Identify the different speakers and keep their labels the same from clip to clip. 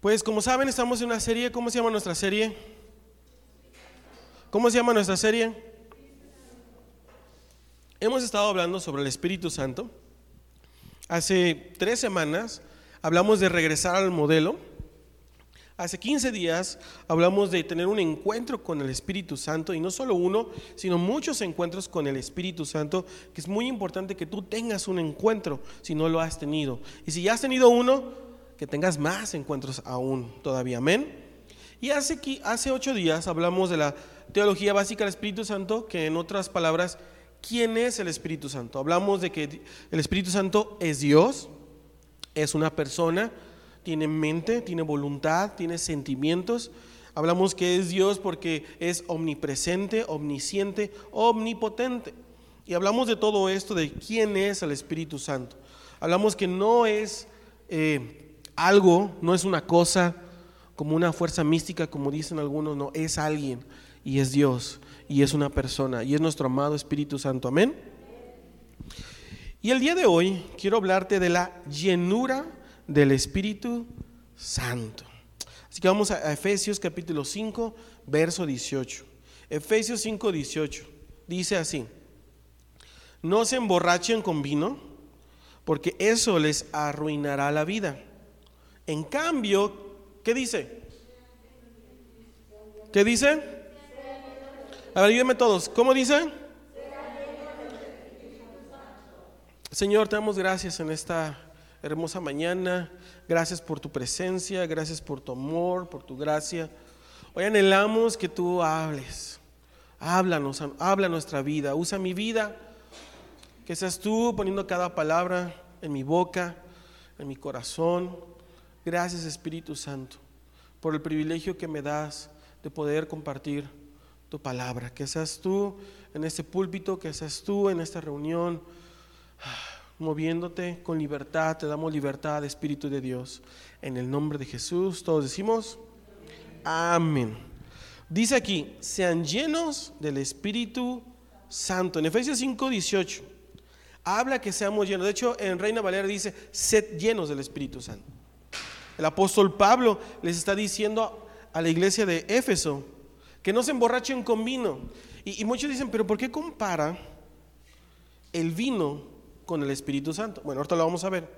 Speaker 1: Pues como saben, estamos en una serie, ¿cómo se llama nuestra serie? ¿Cómo se llama nuestra serie? Hemos estado hablando sobre el Espíritu Santo. Hace tres semanas hablamos de regresar al modelo. Hace 15 días hablamos de tener un encuentro con el Espíritu Santo y no solo uno, sino muchos encuentros con el Espíritu Santo, que es muy importante que tú tengas un encuentro si no lo has tenido. Y si ya has tenido uno, que tengas más encuentros aún todavía. Amén. Y hace, hace ocho días hablamos de la teología básica del Espíritu Santo, que en otras palabras, ¿quién es el Espíritu Santo? Hablamos de que el Espíritu Santo es Dios, es una persona, tiene mente, tiene voluntad, tiene sentimientos. Hablamos que es Dios porque es omnipresente, omnisciente, omnipotente. Y hablamos de todo esto, de quién es el Espíritu Santo. Hablamos que no es eh, algo, no es una cosa como una fuerza mística, como dicen algunos, no, es alguien y es Dios y es una persona y es nuestro amado Espíritu Santo. Amén. Y el día de hoy quiero hablarte de la llenura del Espíritu Santo. Así que vamos a Efesios capítulo 5, verso 18. Efesios 5, 18. Dice así, no se emborrachen con vino, porque eso les arruinará la vida en cambio, ¿qué dice? ¿Qué dice? A ver, ayúdenme todos. ¿Cómo dice? Señor, te damos gracias en esta hermosa mañana. Gracias por tu presencia, gracias por tu amor, por tu gracia. Hoy anhelamos que tú hables. Háblanos, habla nuestra vida. Usa mi vida. Que seas tú poniendo cada palabra en mi boca, en mi corazón. Gracias Espíritu Santo por el privilegio que me das de poder compartir tu palabra. Que seas tú en este púlpito, que seas tú en esta reunión, moviéndote con libertad. Te damos libertad, Espíritu de Dios. En el nombre de Jesús, todos decimos, amén. Dice aquí, sean llenos del Espíritu Santo. En Efesios 5, 18, habla que seamos llenos. De hecho, en Reina Valera dice, sed llenos del Espíritu Santo. El apóstol Pablo les está diciendo a la iglesia de Éfeso que no se emborrachen con vino. Y, muchos dicen, pero ¿por qué compara el vino con el Espíritu Santo? Bueno, ahorita lo vamos a ver.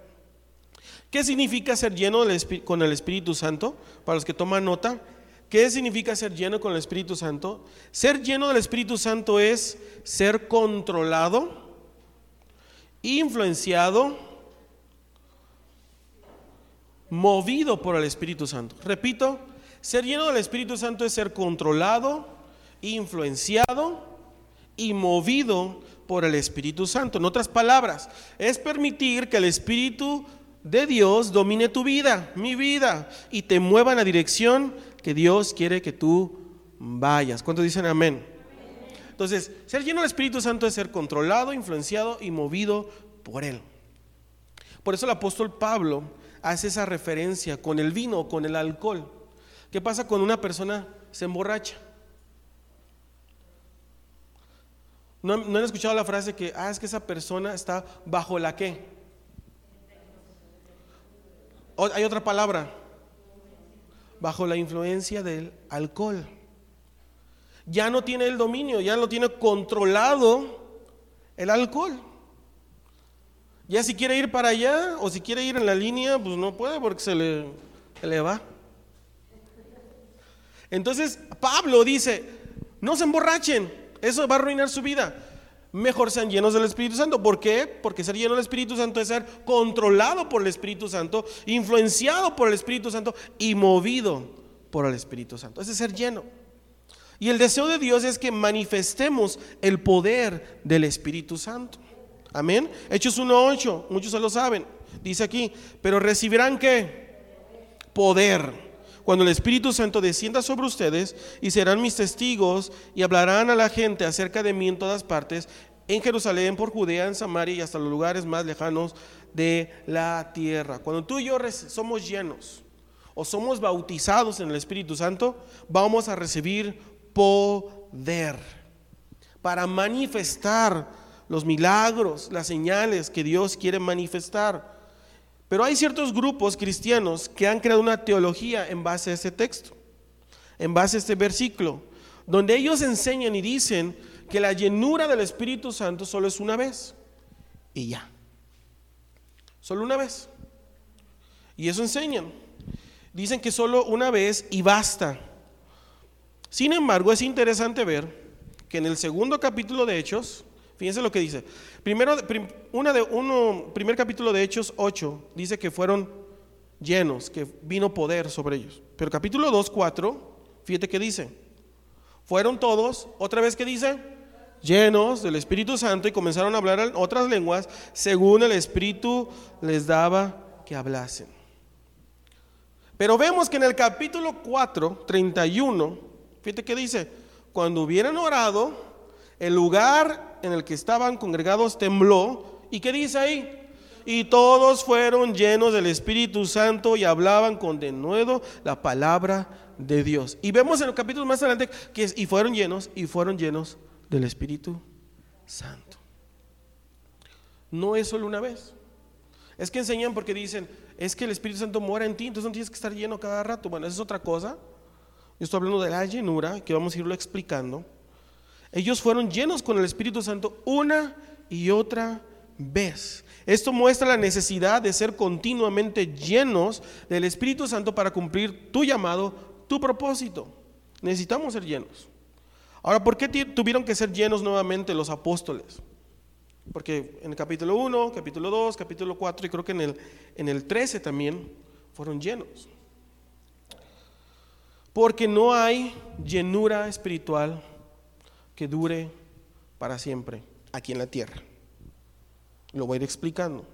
Speaker 1: ¿Qué significa ser lleno con el Espíritu Santo? Para los que toman nota, ¿qué significa ser lleno con el Espíritu Santo? Ser lleno del Espíritu Santo es ser controlado, influenciado, movido por el Espíritu Santo. Repito, ser lleno del Espíritu Santo es ser controlado, influenciado y movido por el Espíritu Santo. En otras palabras, es permitir que el Espíritu de Dios domine tu vida, mi vida, y te mueva en la dirección que Dios quiere que tú vayas. ¿Cuántos dicen amén? Entonces, ser lleno del Espíritu Santo es ser controlado, influenciado y movido por Él. Por eso el apóstol Pablo hace esa referencia con el vino o con el alcohol. ¿Qué pasa cuando una persona se emborracha? ¿No, han escuchado la frase que, ah, es que esa persona está bajo la qué? hay otra palabra, bajo la influencia del alcohol. Ya no tiene el dominio, ya lo tiene controlado el alcohol. Ya si quiere ir para allá o si quiere ir en la línea, pues no puede porque se le, le va. Entonces Pablo dice, no se emborrachen, eso va a arruinar su vida. Mejor sean llenos del Espíritu Santo. ¿Por qué? Porque ser lleno del Espíritu Santo es ser controlado por el Espíritu Santo, influenciado por el Espíritu Santo y movido por el Espíritu Santo. Ese es ser lleno. Y el deseo de Dios es que manifestemos el poder del Espíritu Santo. Amén. Hechos 1.8, muchos se lo saben. Dice aquí, pero recibirán qué? Poder. Cuando el Espíritu Santo descienda sobre ustedes y serán mis testigos y hablarán a la gente acerca de mí en todas partes, en Jerusalén, por Judea, en Samaria y hasta los lugares más lejanos de la tierra. Cuando tú y yo somos llenos o somos bautizados en el Espíritu Santo, vamos a recibir poder para manifestar los milagros, las señales que Dios quiere manifestar. Pero hay ciertos grupos cristianos que han creado una teología en base a este texto, en base a este versículo, donde ellos enseñan y dicen que la llenura del Espíritu Santo solo es una vez y ya. Solo una vez. Y eso enseñan. Dicen que solo una vez y basta. Sin embargo, es interesante ver que en el segundo capítulo de Hechos, fíjense lo que dice. Primero, una de, uno, primer capítulo de Hechos 8 dice que fueron llenos, que vino poder sobre ellos. Pero capítulo 2, 4, fíjate que dice. Fueron todos, otra vez que dice, llenos del Espíritu Santo y comenzaron a hablar otras lenguas según el Espíritu les daba que hablasen. Pero vemos que en el capítulo 4, 31, fíjate que dice, cuando hubieran orado, el lugar en el que estaban congregados tembló. ¿Y qué dice ahí? Y todos fueron llenos del Espíritu Santo y hablaban con denuedo la palabra de Dios. Y vemos en los capítulos más adelante que y fueron llenos y fueron llenos del Espíritu Santo. No es solo una vez. Es que enseñan porque dicen, es que el Espíritu Santo mora en ti, entonces no tienes que estar lleno cada rato. Bueno, esa es otra cosa. Yo estoy hablando de la llenura, que vamos a irlo explicando. Ellos fueron llenos con el Espíritu Santo una y otra vez. Esto muestra la necesidad de ser continuamente llenos del Espíritu Santo para cumplir tu llamado, tu propósito. Necesitamos ser llenos. Ahora, ¿por qué tuvieron que ser llenos nuevamente los apóstoles? Porque en el capítulo 1, capítulo 2, capítulo 4 y creo que en el, en el 13 también fueron llenos. Porque no hay llenura espiritual que dure para siempre aquí en la tierra. Lo voy a ir explicando.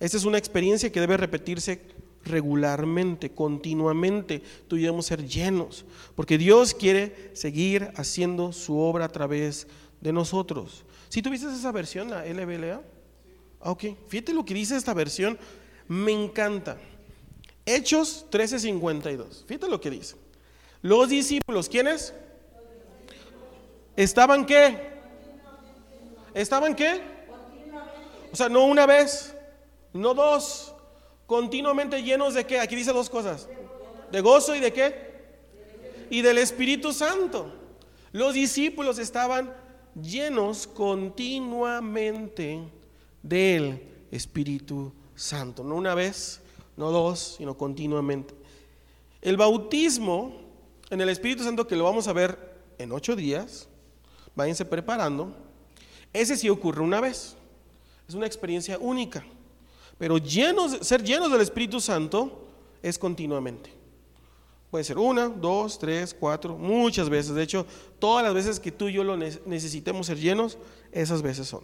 Speaker 1: Esta es una experiencia que debe repetirse regularmente, continuamente. Tú debemos ser llenos, porque Dios quiere seguir haciendo su obra a través de nosotros. Si tuviste esa versión, la LBLA, ah, ok, fíjate lo que dice esta versión, me encanta. Hechos 13:52. Fíjate lo que dice. Los discípulos, ¿quiénes? ¿Estaban qué? ¿Estaban qué? O sea, no una vez, no dos, continuamente llenos de qué? Aquí dice dos cosas. De gozo y de qué? Y del Espíritu Santo. Los discípulos estaban llenos continuamente del Espíritu Santo. No una vez, no dos, sino continuamente. El bautismo en el Espíritu Santo, que lo vamos a ver en ocho días, váyanse preparando, ese sí ocurre una vez. Es una experiencia única. Pero llenos, ser llenos del Espíritu Santo es continuamente. Puede ser una, dos, tres, cuatro, muchas veces. De hecho, todas las veces que tú y yo lo necesitemos ser llenos, esas veces son.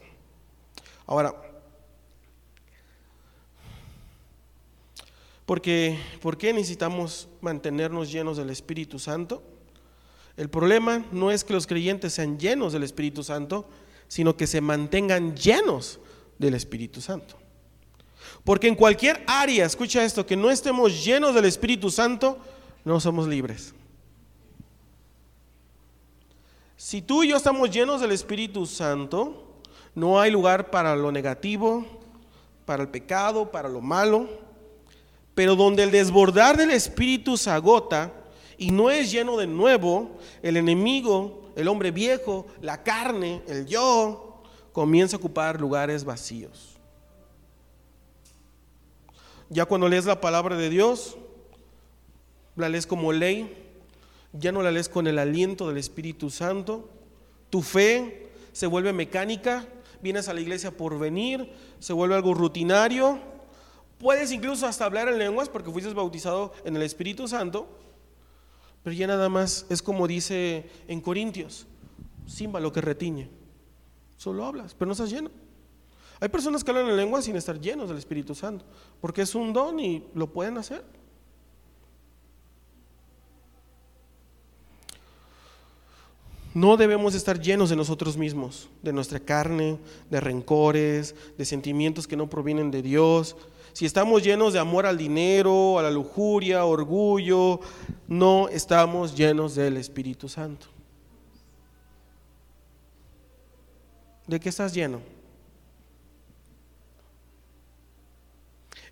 Speaker 1: Ahora, Porque, ¿Por qué necesitamos mantenernos llenos del Espíritu Santo? El problema no es que los creyentes sean llenos del Espíritu Santo, sino que se mantengan llenos del Espíritu Santo. Porque en cualquier área, escucha esto, que no estemos llenos del Espíritu Santo, no somos libres. Si tú y yo estamos llenos del Espíritu Santo, no hay lugar para lo negativo, para el pecado, para lo malo pero donde el desbordar del Espíritu se agota y no es lleno de nuevo, el enemigo, el hombre viejo, la carne, el yo, comienza a ocupar lugares vacíos. Ya cuando lees la palabra de Dios, la lees como ley, ya no la lees con el aliento del Espíritu Santo, tu fe se vuelve mecánica, vienes a la iglesia por venir, se vuelve algo rutinario Puedes incluso hasta hablar en lenguas porque fuiste bautizado en el Espíritu Santo, pero ya nada más es como dice en Corintios, simba lo que retiñe. Solo hablas, pero no estás lleno. Hay personas que hablan en lenguas sin estar llenos del Espíritu Santo, porque es un don y lo pueden hacer. No debemos estar llenos de nosotros mismos, de nuestra carne, de rencores, de sentimientos que no provienen de Dios, si estamos llenos de amor al dinero, a la lujuria, orgullo, no estamos llenos del Espíritu Santo. ¿De qué estás lleno?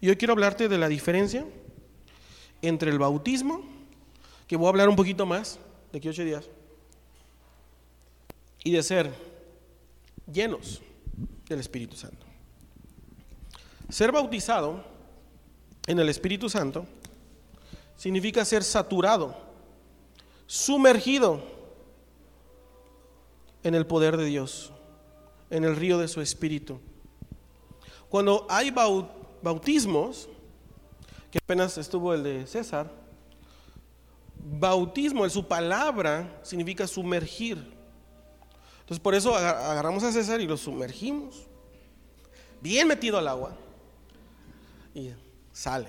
Speaker 1: Y hoy quiero hablarte de la diferencia entre el bautismo, que voy a hablar un poquito más de aquí ocho días, y de ser llenos del Espíritu Santo. Ser bautizado en el Espíritu Santo significa ser saturado, sumergido en el poder de Dios, en el río de su Espíritu. Cuando hay bautismos, que apenas estuvo el de César, bautismo en su palabra significa sumergir. Entonces por eso agarramos a César y lo sumergimos, bien metido al agua, y sale.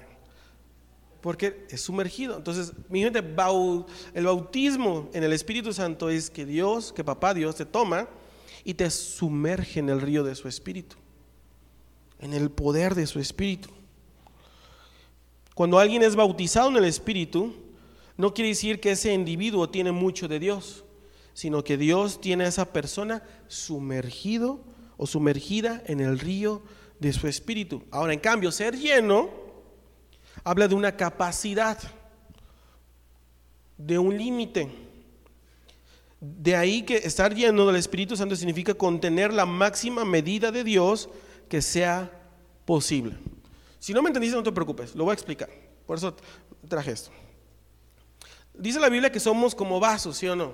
Speaker 1: Porque es sumergido. Entonces, mi gente, el bautismo en el Espíritu Santo es que Dios, que papá Dios te toma y te sumerge en el río de su Espíritu, en el poder de su Espíritu. Cuando alguien es bautizado en el Espíritu, no quiere decir que ese individuo tiene mucho de Dios, sino que Dios tiene a esa persona sumergido o sumergida en el río de su Espíritu. Ahora, en cambio, ser lleno habla de una capacidad, de un límite. De ahí que estar lleno del Espíritu Santo significa contener la máxima medida de Dios que sea posible. Si no me entendiste, no te preocupes, lo voy a explicar. Por eso traje esto. Dice la Biblia que somos como vasos, ¿sí o no?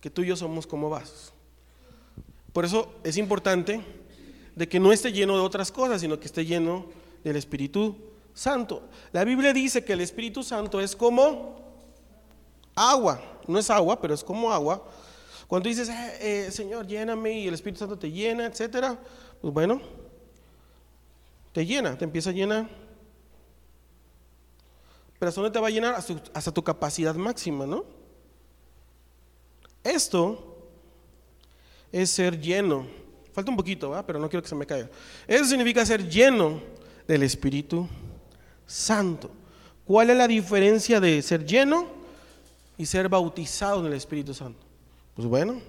Speaker 1: Que tú y yo somos como vasos. Por eso es importante de que no esté lleno de otras cosas, sino que esté lleno del Espíritu Santo. La Biblia dice que el Espíritu Santo es como agua. No es agua, pero es como agua. Cuando dices, eh, eh, Señor, lléname y el Espíritu Santo te llena, etcétera, pues bueno, te llena, te empieza a llenar. Pero ¿hasta te va a llenar? Hasta, tu capacidad máxima, ¿no? Esto es ser lleno. Falta un poquito, ¿va? pero no quiero que se me caiga. Eso significa ser lleno del Espíritu Santo. ¿Cuál es la diferencia de ser lleno y ser bautizado en el Espíritu Santo? Pues bueno,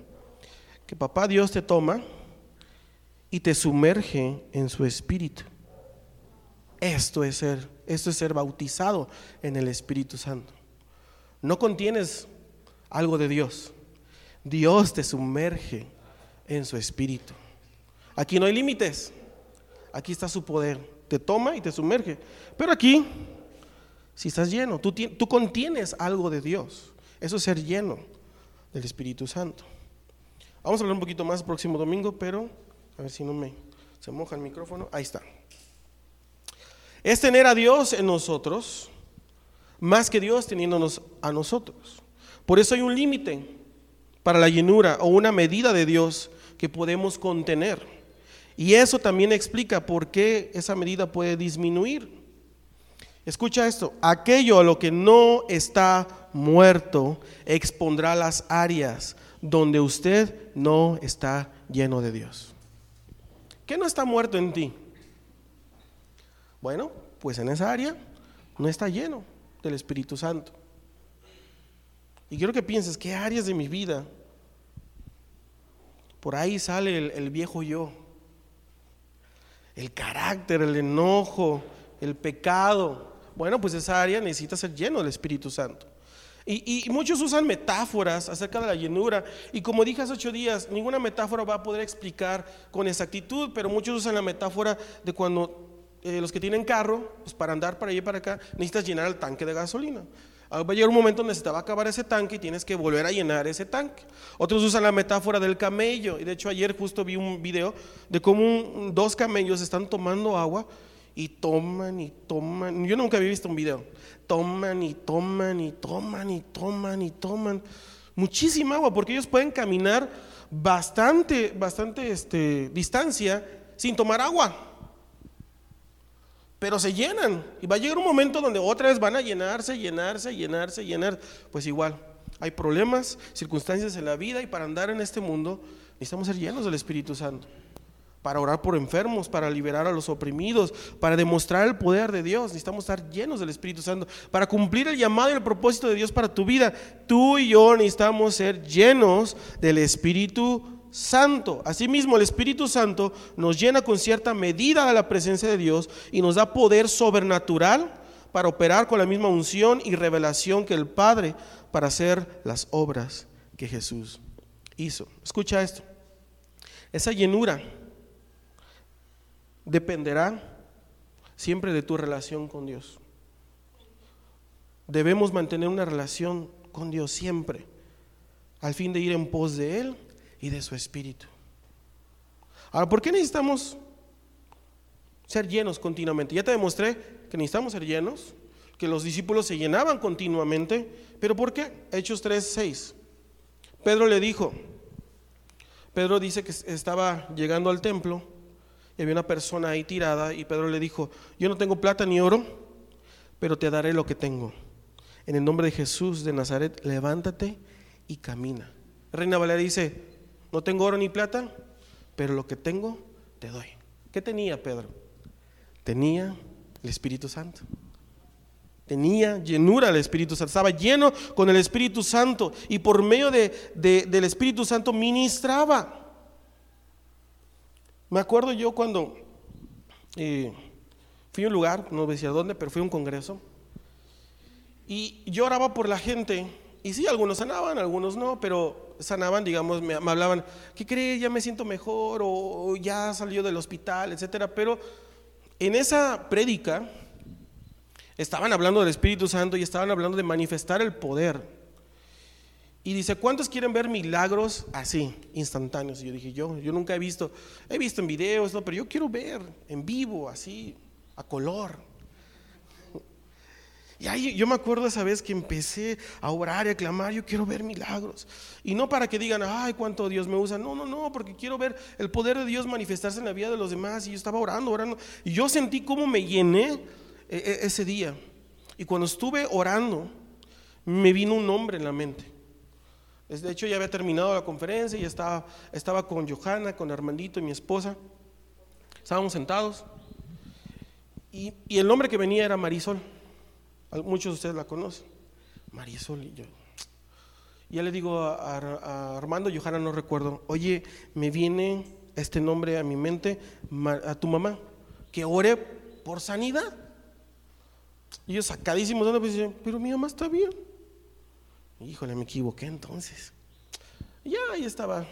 Speaker 1: que papá Dios te toma y te sumerge en su Espíritu. Esto es ser, esto es ser bautizado en el Espíritu Santo. No contienes algo de Dios. Dios te sumerge en su espíritu. Aquí no hay límites. Aquí está su poder. Te toma y te sumerge. Pero aquí, si estás lleno, tú, contienes algo de Dios. Eso es ser lleno del Espíritu Santo. Vamos a hablar un poquito más el próximo domingo, pero a ver si no me se moja el micrófono. Ahí está es tener a Dios en nosotros más que Dios teniéndonos a nosotros. Por eso hay un límite para la llenura o una medida de Dios que podemos contener. Y eso también explica por qué esa medida puede disminuir. Escucha esto, aquello a lo que no está muerto expondrá las áreas donde usted no está lleno de Dios. ¿Qué no está muerto en ti? Bueno, pues en esa área no está lleno del Espíritu Santo. Y quiero que pienses, ¿qué áreas de mi vida? Por ahí sale el, viejo yo. El carácter, el enojo, el pecado. Bueno, pues esa área necesita ser lleno del Espíritu Santo. Y, y, muchos usan metáforas acerca de la llenura. Y como dije hace ocho días, ninguna metáfora va a poder explicar con exactitud, pero muchos usan la metáfora de cuando eh, los que tienen carro, pues para andar para allá y para acá, necesitas llenar el tanque de gasolina. Ah, va a llegar un momento donde se te va a acabar ese tanque y tienes que volver a llenar ese tanque. Otros usan la metáfora del camello. Y de hecho ayer justo vi un video de cómo dos camellos están tomando agua y toman y toman. Yo nunca había visto un video. Toman y toman y toman y toman y toman. Muchísima agua porque ellos pueden caminar bastante, bastante este, distancia sin tomar agua pero se llenan. Y va a llegar un momento donde otra vez van a llenarse, llenarse, llenarse, llenar. Pues igual, hay problemas, circunstancias en la vida y para andar en este mundo necesitamos ser llenos del Espíritu Santo. Para orar por enfermos, para liberar a los oprimidos, para demostrar el poder de Dios. Necesitamos estar llenos del Espíritu Santo. Para cumplir el llamado y el propósito de Dios para tu vida. Tú y yo necesitamos ser llenos del Espíritu Santo. Asimismo, el Espíritu Santo nos llena con cierta medida de la presencia de Dios y nos da poder sobrenatural para operar con la misma unción y revelación que el Padre para hacer las obras que Jesús hizo. Escucha esto. Esa llenura dependerá siempre de tu relación con Dios. Debemos mantener una relación con Dios siempre, al fin de ir en pos de Él y de su Espíritu. Ahora, ¿por qué necesitamos ser llenos continuamente? Ya te demostré que necesitamos ser llenos, que los discípulos se llenaban continuamente, pero ¿por qué? Hechos 3, 6. Pedro le dijo, Pedro dice que estaba llegando al templo y había una persona ahí tirada y Pedro le dijo, yo no tengo plata ni oro, pero te daré lo que tengo. En el nombre de Jesús de Nazaret, levántate y camina. Reina Valeria dice, no tengo oro ni plata, pero lo que tengo te doy. ¿Qué tenía Pedro? Tenía el Espíritu Santo. Tenía llenura del Espíritu Santo, estaba lleno con el Espíritu Santo y por medio de, del Espíritu Santo ministraba. Me acuerdo yo cuando eh, fui a un lugar, no decía dónde, pero fui a un congreso y yo oraba por la gente y sí, algunos sanaban, algunos no, pero sanaban, digamos, me, hablaban, ¿qué crees? Ya me siento mejor o, ya salió del hospital, etcétera. Pero en esa prédica estaban hablando del Espíritu Santo y estaban hablando de manifestar el poder. Y dice, ¿cuántos quieren ver milagros así, instantáneos? Y yo dije, yo, yo nunca he visto, he visto en videos, pero yo quiero ver en vivo, así, a color. Y ahí yo me acuerdo esa vez que empecé a orar y a clamar, yo quiero ver milagros. Y no para que digan, ay, cuánto Dios me usa. No, no, no, porque quiero ver el poder de Dios manifestarse en la vida de los demás. Y yo estaba orando, orando. Y yo sentí cómo me llené eh, eh, ese día. Y cuando estuve orando, me vino un nombre en la mente. De hecho, ya había terminado la conferencia y estaba, estaba con Johanna, con Armandito y mi esposa. Estábamos sentados. Y, y el nombre que venía era Marisol. Muchos de ustedes la conocen. Marisol y yo. Ya le digo a, Armando, Johanna no recuerdo, oye, me viene este nombre a mi mente, a tu mamá, que ore por sanidad. Y yo sacadísimo, pues, pero mi mamá está bien. Híjole, me equivoqué entonces. ya, ahí estaba.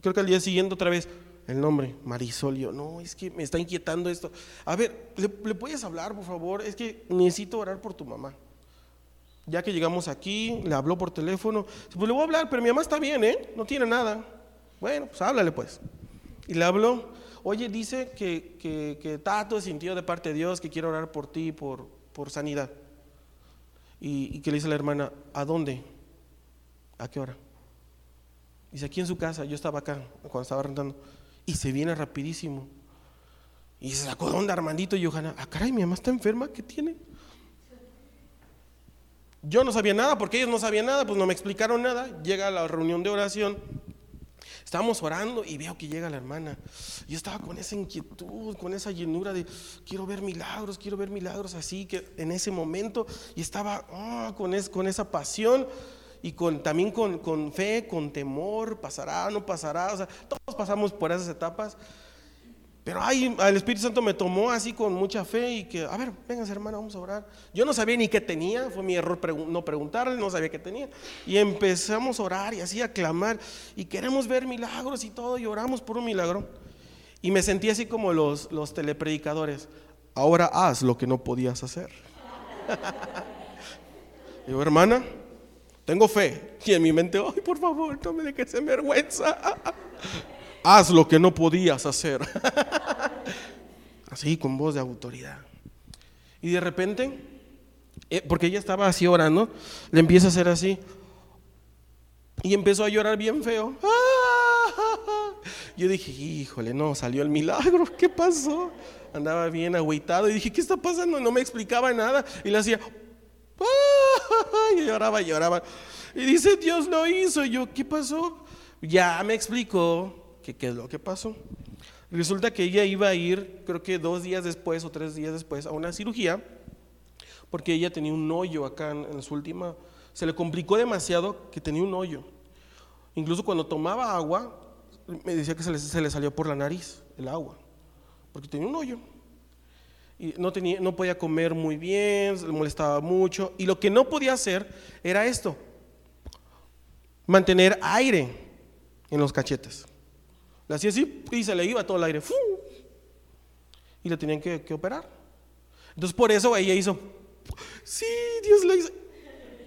Speaker 1: Creo que al día siguiente otra vez, el nombre, Marisol. Yo, no, es que me está inquietando esto. A ver, ¿le, puedes hablar, por favor? Es que necesito orar por tu mamá. Ya que llegamos aquí, le habló por teléfono. Pues le voy a hablar, pero mi mamá está bien, ¿eh? No tiene nada. Bueno, pues háblale pues. Y le habló. Oye, dice que, que, que Tato sintió de parte de Dios que quiere orar por ti, por, sanidad. Y, que le dice la hermana, ¿a dónde? ¿A qué hora? Dice, aquí en su casa, yo estaba acá cuando estaba rentando y se viene rapidísimo. Y se sacó donde Armandito y Johanna, ah, caray, mi mamá está enferma, ¿qué tiene? Yo no sabía nada, porque ellos no sabían nada, pues no me explicaron nada. Llega la reunión de oración, estábamos orando y veo que llega la hermana. Yo estaba con esa inquietud, con esa llenura de quiero ver milagros, quiero ver milagros así, que en ese momento, y estaba ah, con, con esa pasión y con, también con, con, fe, con temor, pasará, no pasará, o sea, pasamos por esas etapas. Pero ay, el Espíritu Santo me tomó así con mucha fe y que, a ver, vengas hermana, vamos a orar. Yo no sabía ni qué tenía, fue mi error no preguntarle, no sabía qué tenía. Y empezamos a orar y así a clamar y queremos ver milagros y todo y oramos por un milagro. Y me sentí así como los, los telepredicadores, ahora haz lo que no podías hacer. Digo, hermana, tengo fe. Y en mi mente, ay, por favor, no me dejes en vergüenza. Haz lo que no podías hacer. Así, con voz de autoridad. Y de repente, eh, porque ella estaba así orando, le empieza a hacer así. Y empezó a llorar bien feo. Yo dije, híjole, no, salió el milagro. ¿Qué pasó? Andaba bien agüitado y dije, ¿qué está pasando? No me explicaba nada. Y le hacía, y lloraba lloraba. Y dice, Dios lo hizo. Y yo, ¿qué pasó? Ya me explicó que qué es lo que pasó. Resulta que ella iba a ir, creo que dos días después o tres días después, a una cirugía, porque ella tenía un hoyo acá en, su última. Se le complicó demasiado que tenía un hoyo. Incluso cuando tomaba agua, me decía que se le, se le salió por la nariz el agua, porque tenía un hoyo. Y no, tenía, no podía comer muy bien, le molestaba mucho. Y lo que no podía hacer era esto, mantener aire en los cachetes. Le hacía así y se le iba todo el aire. ¡Fu! Y le tenían que, operar. Entonces por eso ella hizo, sí, Dios le hizo.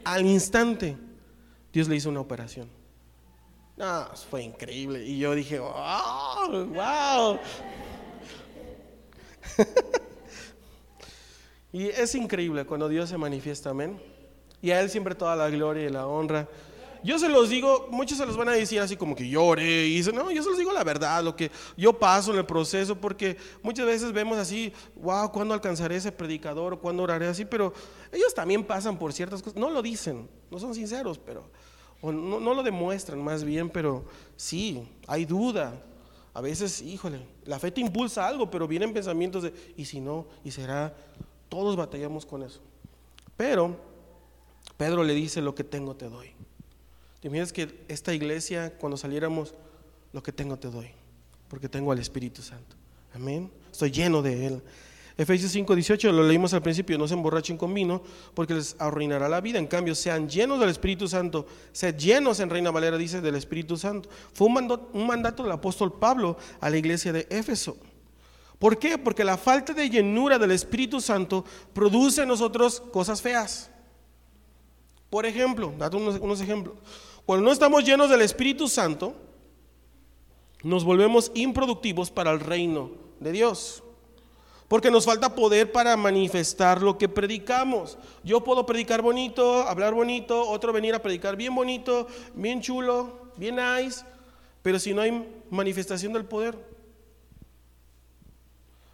Speaker 1: Al instante, Dios le hizo una operación. No, fue increíble. Y yo dije, wow, wow. y es increíble cuando Dios se manifiesta, amén. Y a Él siempre toda la gloria y la honra. Yo se los digo, muchos se los van a decir así como que llore y no, yo se los digo la verdad, lo que yo paso en el proceso, porque muchas veces vemos así, wow, ¿cuándo alcanzaré ese predicador o cuándo oraré así? Pero ellos también pasan por ciertas cosas, no lo dicen, no son sinceros, pero o no lo demuestran más bien, pero sí, hay duda. A veces, híjole, la fe te impulsa algo, pero vienen pensamientos de, ¿y si no? ¿Y será? Todos batallamos con eso. Pero Pedro le dice, lo que tengo te doy. Te imaginas que esta iglesia, cuando saliéramos, lo que tengo te doy, porque tengo al Espíritu Santo. Amén. Estoy lleno de Él. Efesios 5, 18, lo leímos al principio, no se emborrachen con vino porque les arruinará la vida. En cambio, sean llenos del Espíritu Santo, sed llenos en Reina Valera, dice, del Espíritu Santo. Fue un mandato, un mandato del apóstol Pablo a la iglesia de Éfeso. ¿Por qué? Porque la falta de llenura del Espíritu Santo produce en nosotros cosas feas. Por ejemplo, date unos, unos ejemplos. Cuando no estamos llenos del Espíritu Santo, nos volvemos improductivos para el reino de Dios. Porque nos falta poder para manifestar lo que predicamos. Yo puedo predicar bonito, hablar bonito, otro venir a predicar bien bonito, bien chulo, bien nice, pero si no hay manifestación del poder.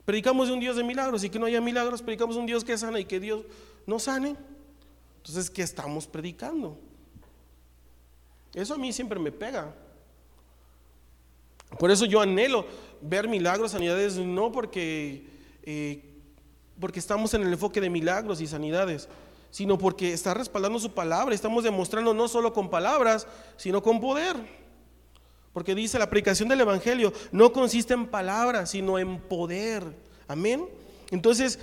Speaker 1: Predicamos de un Dios de milagros y que no haya milagros, predicamos un Dios que sana y que Dios no sane. Entonces, ¿qué estamos predicando? Eso a mí siempre me pega. Por eso yo anhelo ver milagros, sanidades, no porque, eh, porque estamos en el enfoque de milagros y sanidades, sino porque está respaldando su palabra. Estamos demostrando no solo con palabras, sino con poder. Porque dice la predicación del Evangelio no consiste en palabras, sino en poder. Amén. Entonces,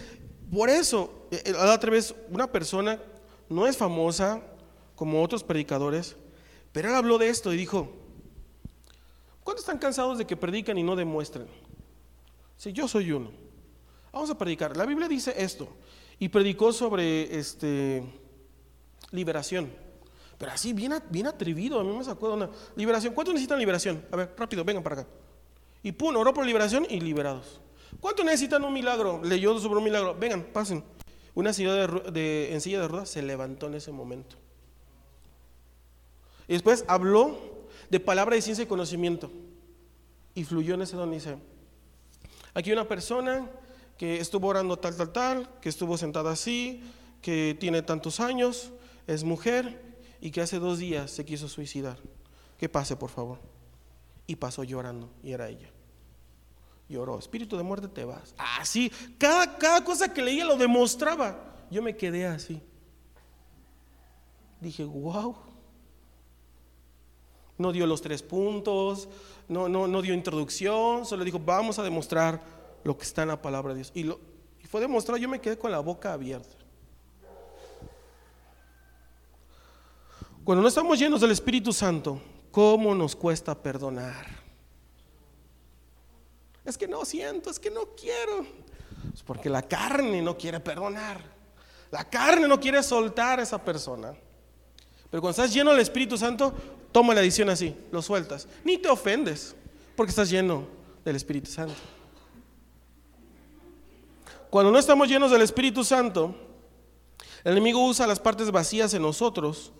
Speaker 1: por eso, eh, eh, otra vez, una persona no es famosa como otros predicadores, pero él habló de esto y dijo, ¿cuántos están cansados de que predican y no demuestren? Si yo soy uno. Vamos a predicar. La Biblia dice esto. Y predicó sobre este, liberación. Pero así, bien, atrevido. A mí me sacó de una liberación. ¿Cuántos necesitan liberación? A ver, rápido, vengan para acá. Y pum, oró por liberación y liberados. ¿Cuántos necesitan un milagro? Leyó sobre un milagro. Vengan, pasen. Una silla de, de, en silla de ruedas se levantó en ese momento. Y después habló de palabra de ciencia y conocimiento. Y fluyó en ese don. Dice, aquí una persona que estuvo orando tal, tal, tal, que estuvo sentada así, que tiene tantos años, es mujer y que hace dos días se quiso suicidar. Que pase, por favor. Y pasó llorando y era ella. Lloró, espíritu de muerte te vas. Así, cada, cada cosa que leía lo demostraba. Yo me quedé así. Dije, wow. No dio los tres puntos, no, no, no dio introducción, solo dijo, vamos a demostrar lo que está en la palabra de Dios. Y, lo, y fue demostrado, yo me quedé con la boca abierta. Cuando no estamos llenos del Espíritu Santo, ¿cómo nos cuesta perdonar? Es que no siento, es que no quiero. Es porque la carne no quiere perdonar. La carne no quiere soltar a esa persona. Pero cuando estás lleno del Espíritu Santo, toma la decisión así, lo sueltas. Ni te ofendes, porque estás lleno del Espíritu Santo. Cuando no estamos llenos del Espíritu Santo, el enemigo usa las partes vacías en nosotros,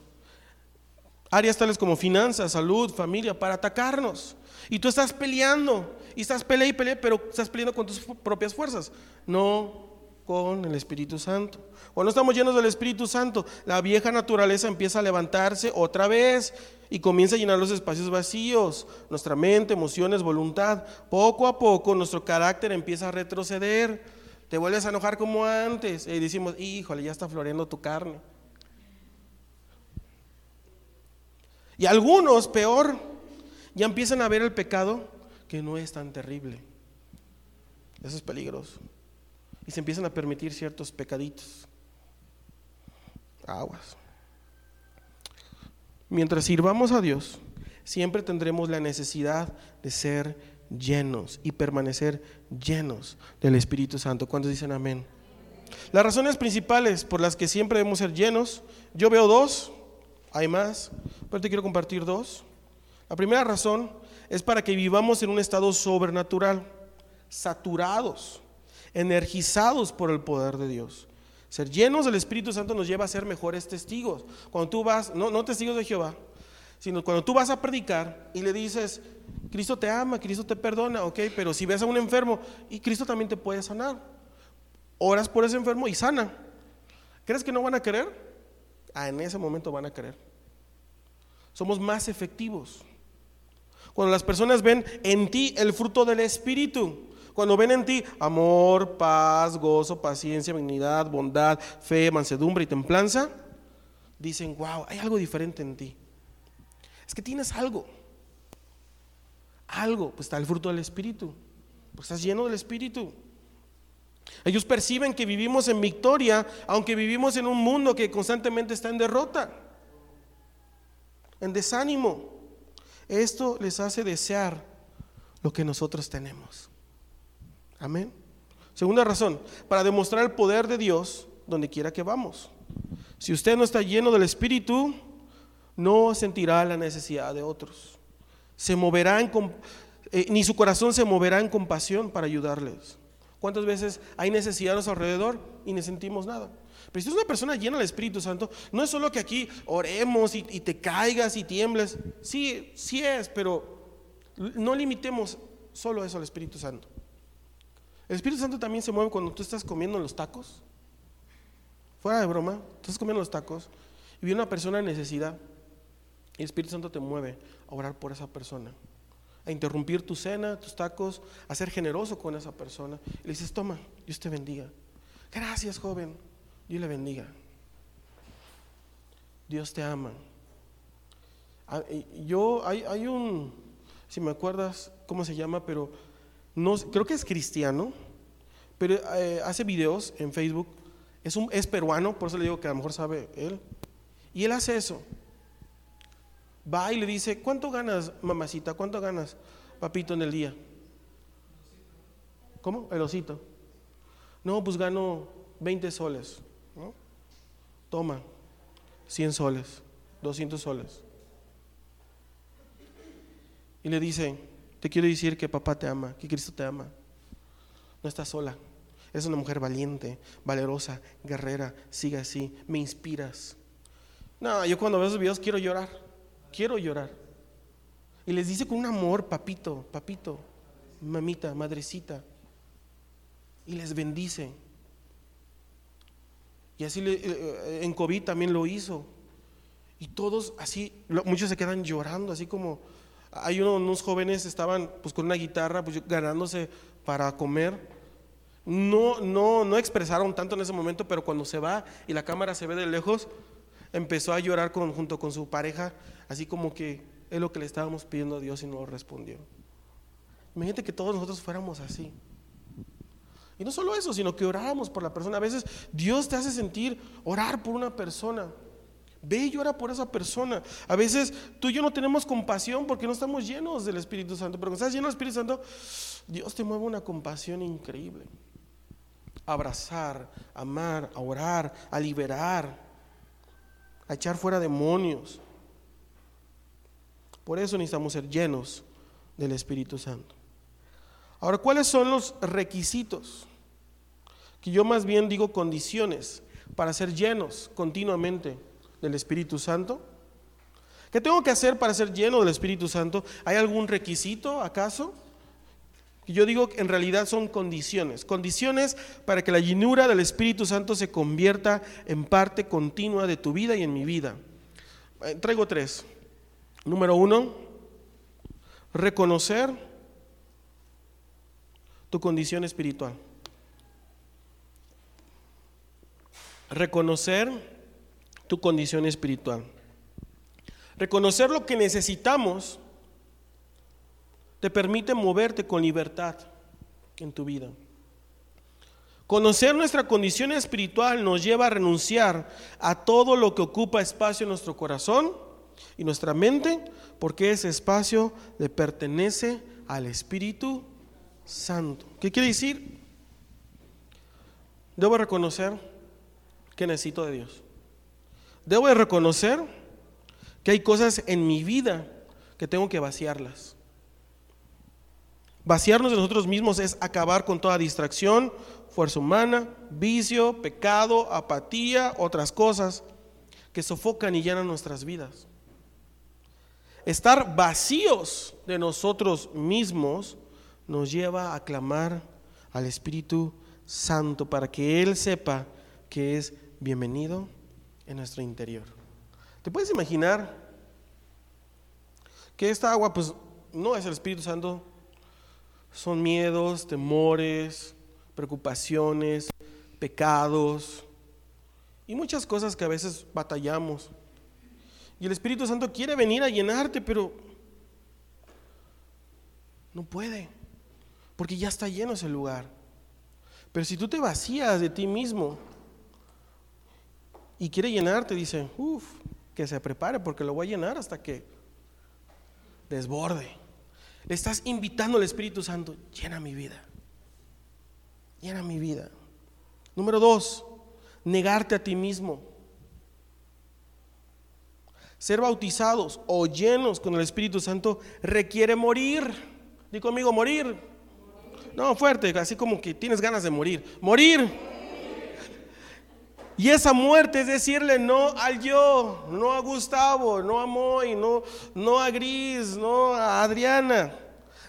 Speaker 1: áreas tales como finanzas, salud, familia, para atacarnos. Y tú estás peleando, y estás peleando y peleando, pero estás peleando con tus propias fuerzas, no con el Espíritu Santo. Cuando estamos llenos del Espíritu Santo, la vieja naturaleza empieza a levantarse otra vez y comienza a llenar los espacios vacíos, nuestra mente, emociones, voluntad. Poco a poco nuestro carácter empieza a retroceder. Te vuelves a enojar como antes y decimos, híjole, ya está floreando tu carne. Y algunos, peor, ya empiezan a ver el pecado que no es tan terrible. Eso es peligroso. Y se empiezan a permitir ciertos pecaditos. Aguas. Mientras sirvamos a Dios, siempre tendremos la necesidad de ser llenos y permanecer llenos del Espíritu Santo. ¿Cuántos dicen amén? Las razones principales por las que siempre debemos ser llenos, yo veo dos, hay más, pero te quiero compartir dos. La primera razón es para que vivamos en un estado sobrenatural, saturados, energizados por el poder de Dios. Ser llenos del Espíritu Santo nos lleva a ser mejores testigos. Cuando tú vas, no, no testigos de Jehová, sino cuando tú vas a predicar y le dices, Cristo te ama, Cristo te perdona, ok, pero si ves a un enfermo, y Cristo también te puede sanar. Oras por ese enfermo y sana. ¿Crees que no van a querer? Ah, en ese momento van a querer. Somos más efectivos. Cuando las personas ven en ti el fruto del Espíritu, cuando ven en ti amor, paz, gozo, paciencia, benignidad, bondad, fe, mansedumbre y templanza, dicen, wow, hay algo diferente en ti. Es que tienes algo. Algo, pues está el fruto del Espíritu. Pues estás lleno del Espíritu. Ellos perciben que vivimos en victoria, aunque vivimos en un mundo que constantemente está en derrota, en desánimo. Esto les hace desear lo que nosotros tenemos. Amén. Segunda razón, para demostrar el poder de Dios donde quiera que vamos. Si usted no está lleno del Espíritu, no sentirá la necesidad de otros. Se moverá eh, ni su corazón se moverá en compasión para ayudarles. ¿Cuántas veces hay necesidad a nuestro alrededor y no sentimos nada? Pero si es una persona llena del Espíritu Santo, no es solo que aquí oremos y, y te caigas y tiembles. Sí, sí es, pero no limitemos solo eso al Espíritu Santo. El Espíritu Santo también se mueve cuando tú estás comiendo los tacos. Fuera de broma, tú estás comiendo los tacos y viene una persona en necesidad. Y el Espíritu Santo te mueve a orar por esa persona, a interrumpir tu cena, tus tacos, a ser generoso con esa persona. Y le dices, toma, Dios te bendiga. Gracias, joven. Dios le bendiga. Dios te ama. Ah, yo, hay, hay un, si me acuerdas cómo se llama, pero no, creo que es cristiano, pero eh, hace videos en Facebook. Es, un, es peruano, por eso le digo que a lo mejor sabe él. Y él hace eso va y le dice, ¿cuánto ganas, mamacita? ¿Cuánto ganas, papito, en el día? ¿Cómo? El osito. No, pues gano 20 soles. Toma, 100 soles, 200 soles. Y le dice, te quiero decir que papá te ama, que Cristo te ama. No estás sola. Es una mujer valiente, valerosa, guerrera. Sigue así, me inspiras. No, yo cuando veo esos videos quiero llorar quiero llorar. Y les dice con un amor, papito, papito, mamita, madrecita. Y les bendice. Y así eh, eh, en COVID también lo hizo. Y todos así, muchos se quedan llorando, así como hay unos jóvenes estaban pues con una guitarra pues ganándose para comer. No, no, no expresaron tanto en ese momento, pero cuando se va y la cámara se ve de lejos, empezó a llorar junto con su pareja, así como que es lo que le estábamos pidiendo a Dios y no lo respondió. Imagínate que todos nosotros fuéramos así. Y no solo eso, sino que oráramos por la persona. A veces Dios te hace sentir orar por una persona. Ve y ora por esa persona. A veces tú y yo no tenemos compasión porque no estamos llenos del Espíritu Santo. Pero cuando estás lleno del Espíritu Santo, Dios te mueve una compasión increíble. abrazar, amar, a orar, a liberar a echar fuera demonios. Por eso necesitamos ser llenos del Espíritu Santo. Ahora, ¿cuáles son los requisitos? Que yo más bien digo condiciones para ser llenos continuamente del Espíritu Santo. ¿Qué tengo que hacer para ser lleno del Espíritu Santo? ¿Hay algún requisito acaso? yo digo que en realidad son condiciones, condiciones para que la llenura del Espíritu Santo se convierta en parte continua de tu vida y en mi vida. Eh, traigo tres. Número uno, reconocer tu condición espiritual. Reconocer tu condición espiritual. Reconocer lo que necesitamos te permite moverte con libertad en tu vida. Conocer nuestra condición espiritual nos lleva a renunciar a todo lo que ocupa espacio en nuestro corazón y nuestra mente, porque ese espacio le pertenece al Espíritu Santo. ¿Qué quiere decir? Debo reconocer que necesito de Dios. Debo de reconocer que hay cosas en mi vida que tengo que vaciarlas. Vaciarnos de nosotros mismos es acabar con toda distracción, fuerza humana, vicio, pecado, apatía, otras cosas que sofocan y llenan nuestras vidas. Estar vacíos de nosotros mismos nos lleva a clamar al Espíritu Santo para que Él sepa que es bienvenido en nuestro interior. ¿Te puedes imaginar que esta agua pues no es el Espíritu Santo? Son miedos, temores, preocupaciones, pecados y muchas cosas que a veces batallamos. Y el Espíritu Santo quiere venir a llenarte, pero no puede, porque ya está lleno ese lugar. Pero si tú te vacías de ti mismo y quiere llenarte, dice, uff, que se prepare porque lo voy a llenar hasta que desborde. Le estás invitando al Espíritu Santo, llena mi vida. Llena mi vida. Número dos, negarte a ti mismo. Ser bautizados o llenos con el Espíritu Santo requiere morir. Di conmigo, morir. No, fuerte, así como que tienes ganas de morir. Morir. Y esa muerte es decirle no al yo, no a Gustavo, no a Moy, no, no a Gris, no a Adriana.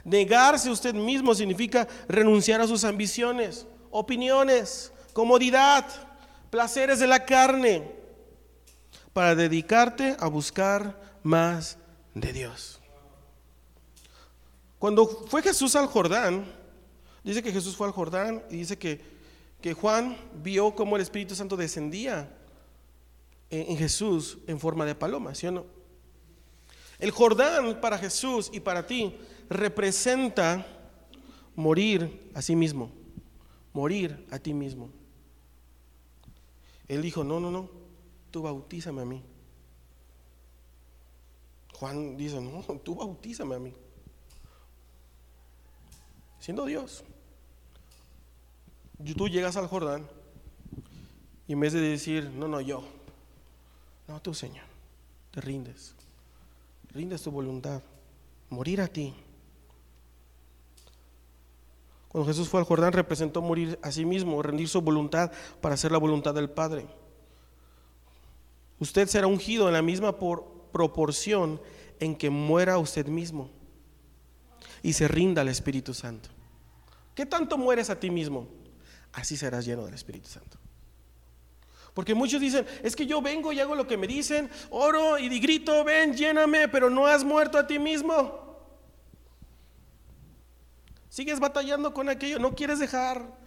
Speaker 1: Negarse usted mismo significa renunciar a sus ambiciones, opiniones, comodidad, placeres de la carne, para dedicarte a buscar más de Dios. Cuando fue Jesús al Jordán, dice que Jesús fue al Jordán y dice que, que Juan vio cómo el Espíritu Santo descendía en, Jesús en forma de paloma, ¿sí o no? El Jordán para Jesús y para ti representa morir a sí mismo, morir a ti mismo. Él dijo, no, no, no, tú bautízame a mí. Juan dice, no, tú bautízame a mí. Siendo Dios. Tú llegas al Jordán y en vez de decir, no, no, yo, no, tú Señor, te rindes, rindes tu voluntad, morir a ti. Cuando Jesús fue al Jordán representó morir a sí mismo, rendir su voluntad para hacer la voluntad del Padre. Usted será ungido en la misma proporción en que muera usted mismo y se rinda al Espíritu Santo. ¿Qué tanto mueres a ti mismo? Así serás lleno del Espíritu Santo. Porque muchos dicen, es que yo vengo y hago lo que me dicen, oro y grito, ven, lléname, pero no has muerto a ti mismo. Sigues batallando con aquello, no quieres dejar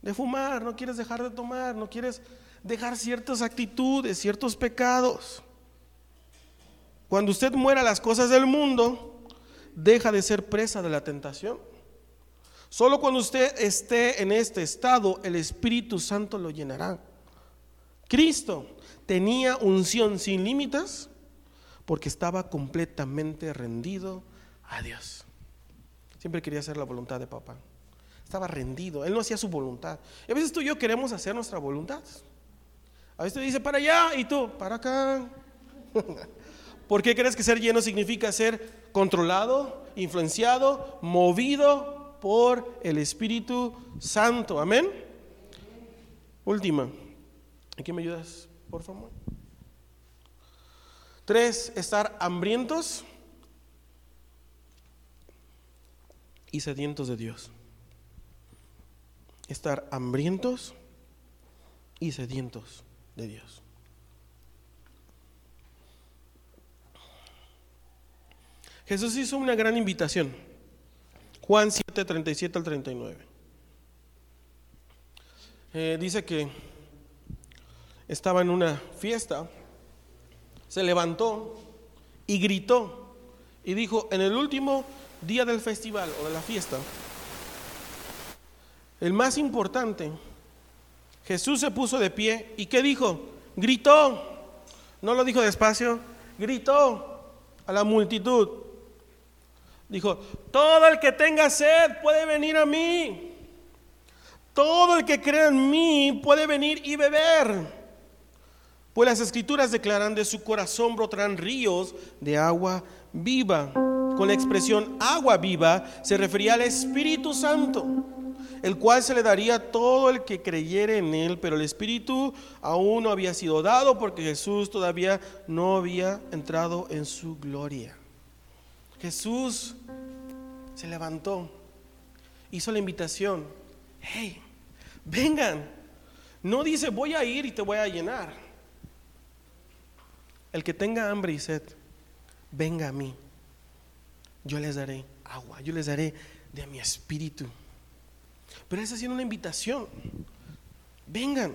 Speaker 1: de fumar, no quieres dejar de tomar, no quieres dejar ciertas actitudes, ciertos pecados. Cuando usted muera las cosas del mundo, deja de ser presa de la tentación. Solo cuando usted esté en este estado, el Espíritu Santo lo llenará. Cristo tenía unción sin límites porque estaba completamente rendido a Dios. Siempre quería hacer la voluntad de papá. Estaba rendido. Él no hacía su voluntad. Y a veces tú y yo queremos hacer nuestra voluntad. A veces te dice para allá y tú para acá. ¿Por qué crees que ser lleno significa ser controlado, influenciado, movido por el Espíritu Santo? Amén. Última. ¿En qué me ayudas, por favor? Tres, estar hambrientos y sedientos de Dios. Estar hambrientos y sedientos de Dios. Jesús hizo una gran invitación. Juan 7, 37 al 39. Eh, dice que estaba en una fiesta, se levantó y gritó y dijo, en el último día del festival o de la fiesta, el más importante, Jesús se puso de pie y ¿qué dijo? Gritó, no lo dijo despacio, gritó a la multitud. Dijo, todo el que tenga sed puede venir a mí. Todo el que crea en mí puede venir y beber. Pues las escrituras declaran de su corazón brotarán ríos de agua viva. Con la expresión agua viva se refería al Espíritu Santo, el cual se le daría a todo el que creyere en él, pero el Espíritu aún no había sido dado porque Jesús todavía no había entrado en su gloria. Jesús se levantó, hizo la invitación, hey, vengan, no dice voy a ir y te voy a llenar. El que tenga hambre y sed, venga a mí. Yo les daré agua, yo les daré de mi espíritu. Pero es haciendo una invitación. Vengan,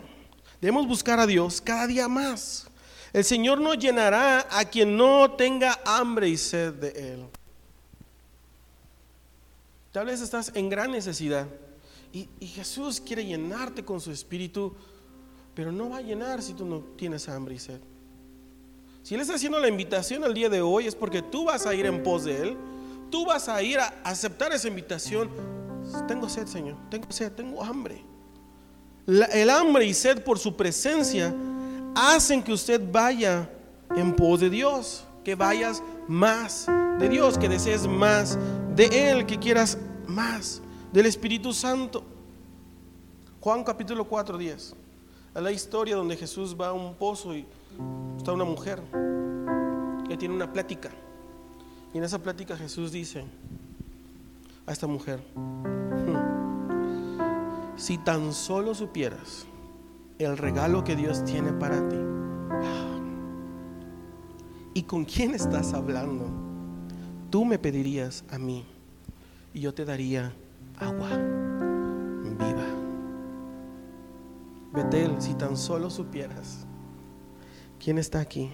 Speaker 1: debemos buscar a Dios cada día más. El Señor no llenará a quien no tenga hambre y sed de Él. Tal vez estás en gran necesidad y, Jesús quiere llenarte con su espíritu, pero no va a llenar si tú no tienes hambre y sed. Si Él está haciendo la invitación el día de hoy es porque tú vas a ir en pos de Él. Tú vas a ir a aceptar esa invitación. Tengo sed, Señor. Tengo sed, tengo hambre. el hambre y sed por su presencia hacen que usted vaya en pos de Dios. Que vayas más de Dios. Que desees más de Él. Que quieras más del Espíritu Santo. Juan capítulo 4, 10. Es la historia donde Jesús va a un pozo y está una mujer que tiene una plática. Y en esa plática Jesús dice a esta mujer, hmm, si tan solo supieras el regalo que Dios tiene para ti, ¿y con quién estás hablando? Tú me pedirías a mí y yo te daría agua viva. Betel, si tan solo supieras ¿Quién está aquí?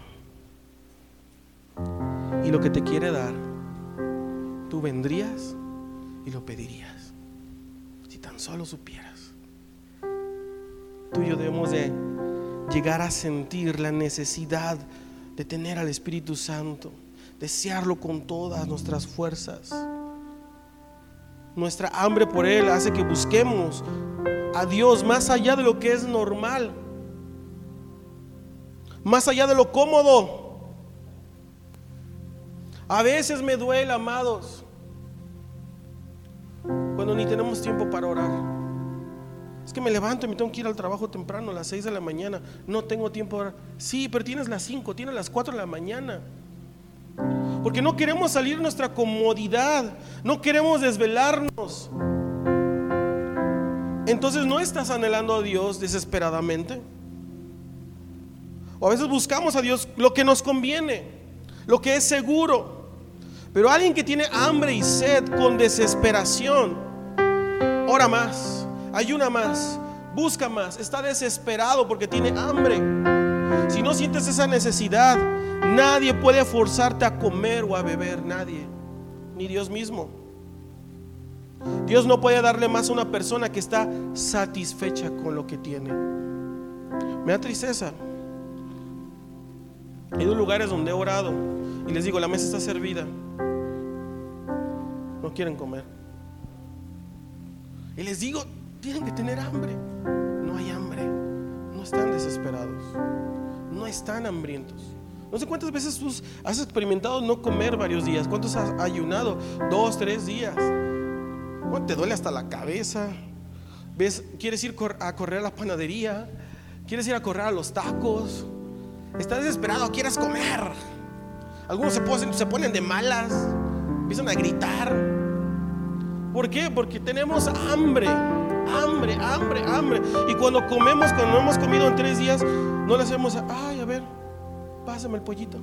Speaker 1: Y lo que te quiere dar, tú vendrías y lo pedirías. Si tan solo supieras. Tú y yo debemos de llegar a sentir la necesidad de tener al Espíritu Santo, desearlo con todas nuestras fuerzas. Nuestra hambre por Él hace que busquemos a Dios más allá de lo que es normal más allá de lo cómodo. A veces me duele, amados, cuando ni tenemos tiempo para orar. Es que me levanto y me tengo que ir al trabajo temprano a las 6 de la mañana. No tengo tiempo para orar. Sí, pero tienes las 5, tienes las 4 de la mañana. Porque no queremos salir de nuestra comodidad. No queremos desvelarnos. Entonces no estás anhelando a Dios desesperadamente. O a veces buscamos a Dios lo que nos conviene, lo que es seguro. Pero alguien que tiene hambre y sed con desesperación, ora más, ayuna más, busca más, está desesperado porque tiene hambre. Si no sientes esa necesidad, nadie puede forzarte a comer o a beber, nadie, ni Dios mismo. Dios no puede darle más a una persona que está satisfecha con lo que tiene. Me da tristeza He ido lugares donde he orado y les digo, la mesa está servida. No quieren comer. Y les digo, tienen que tener hambre. No hay hambre. No están desesperados. No están hambrientos. No sé cuántas veces tú has experimentado no comer varios días. ¿Cuántos has ayunado? Dos, tres días. ¿Te duele hasta la cabeza? ¿Ves? ¿Quieres ir a correr a la panadería? ¿Quieres ir a correr a los tacos? Estás desesperado, quieres comer. Algunos se, se ponen de malas, empiezan a gritar. ¿Por qué? Porque tenemos hambre, hambre, hambre, hambre. Y cuando comemos, cuando no hemos comido en tres días, no le hacemos, ay, a ver, pásame el pollito.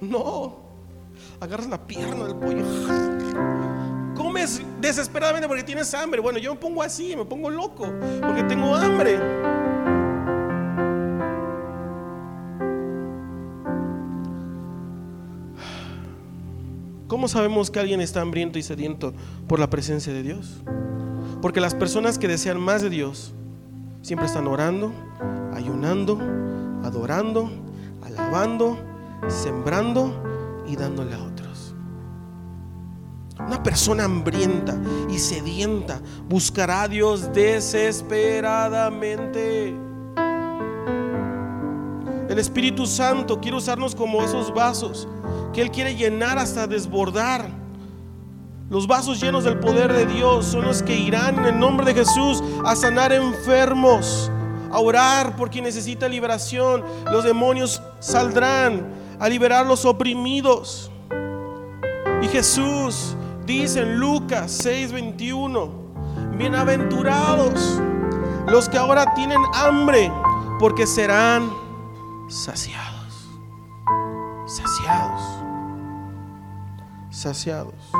Speaker 1: No, agarras la pierna del pollo. Comes desesperadamente porque tienes hambre. Bueno, yo me pongo así, me pongo loco, porque tengo hambre. ¿Cómo sabemos que alguien está hambriento y sediento por la presencia de Dios? Porque las personas que desean más de Dios siempre están orando, ayunando, adorando, alabando, sembrando y dándole a otros. Una persona hambrienta y sedienta buscará a Dios desesperadamente. El Espíritu Santo quiere usarnos como esos vasos que Él quiere llenar hasta desbordar. Los vasos llenos del poder de Dios son los que irán en el nombre de Jesús a sanar enfermos, a orar por quien necesita liberación. Los demonios saldrán a liberar los oprimidos. Y Jesús dice en Lucas 6:21, bienaventurados los que ahora tienen hambre, porque serán saciados. Saciados. Saciados.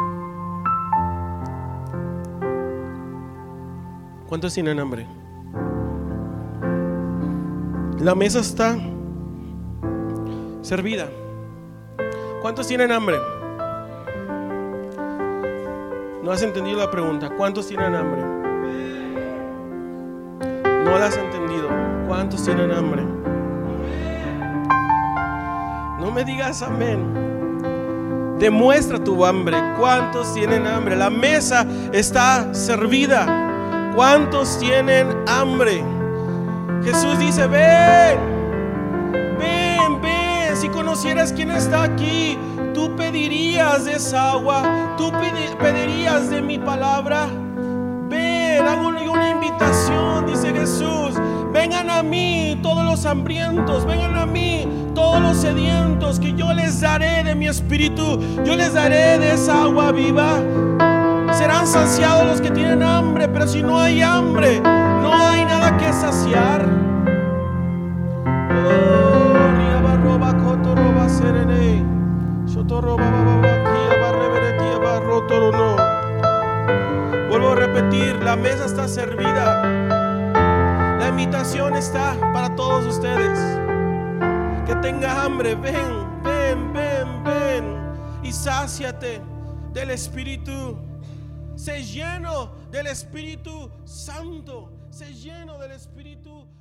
Speaker 1: ¿Cuántos tienen hambre? La mesa está servida. ¿Cuántos tienen hambre? No has entendido la pregunta. ¿Cuántos tienen hambre? No la has entendido. ¿Cuántos tienen hambre? No me digas amén. Demuestra tu hambre. ¿Cuántos tienen hambre? La mesa está servida. ¿Cuántos tienen hambre? Jesús dice, ven, ven, ven. Si conocieras quién está aquí, tú pedirías de esa agua, tú pedirías de mi palabra. Ven, hago una invitación, dice Jesús. Vengan a mí todos los hambrientos, vengan a mí todos los sedientos, que yo les daré de mi espíritu, yo les daré de esa agua viva. Serán saciados los que tienen hambre, pero si no hay hambre, no hay nada que saciar. Vuelvo a repetir, la mesa está servida. Invitación está para todos ustedes. Que tenga hambre, ven, ven, ven, ven y sáciate del Espíritu. Sé lleno del Espíritu Santo. Sé lleno del Espíritu Dios.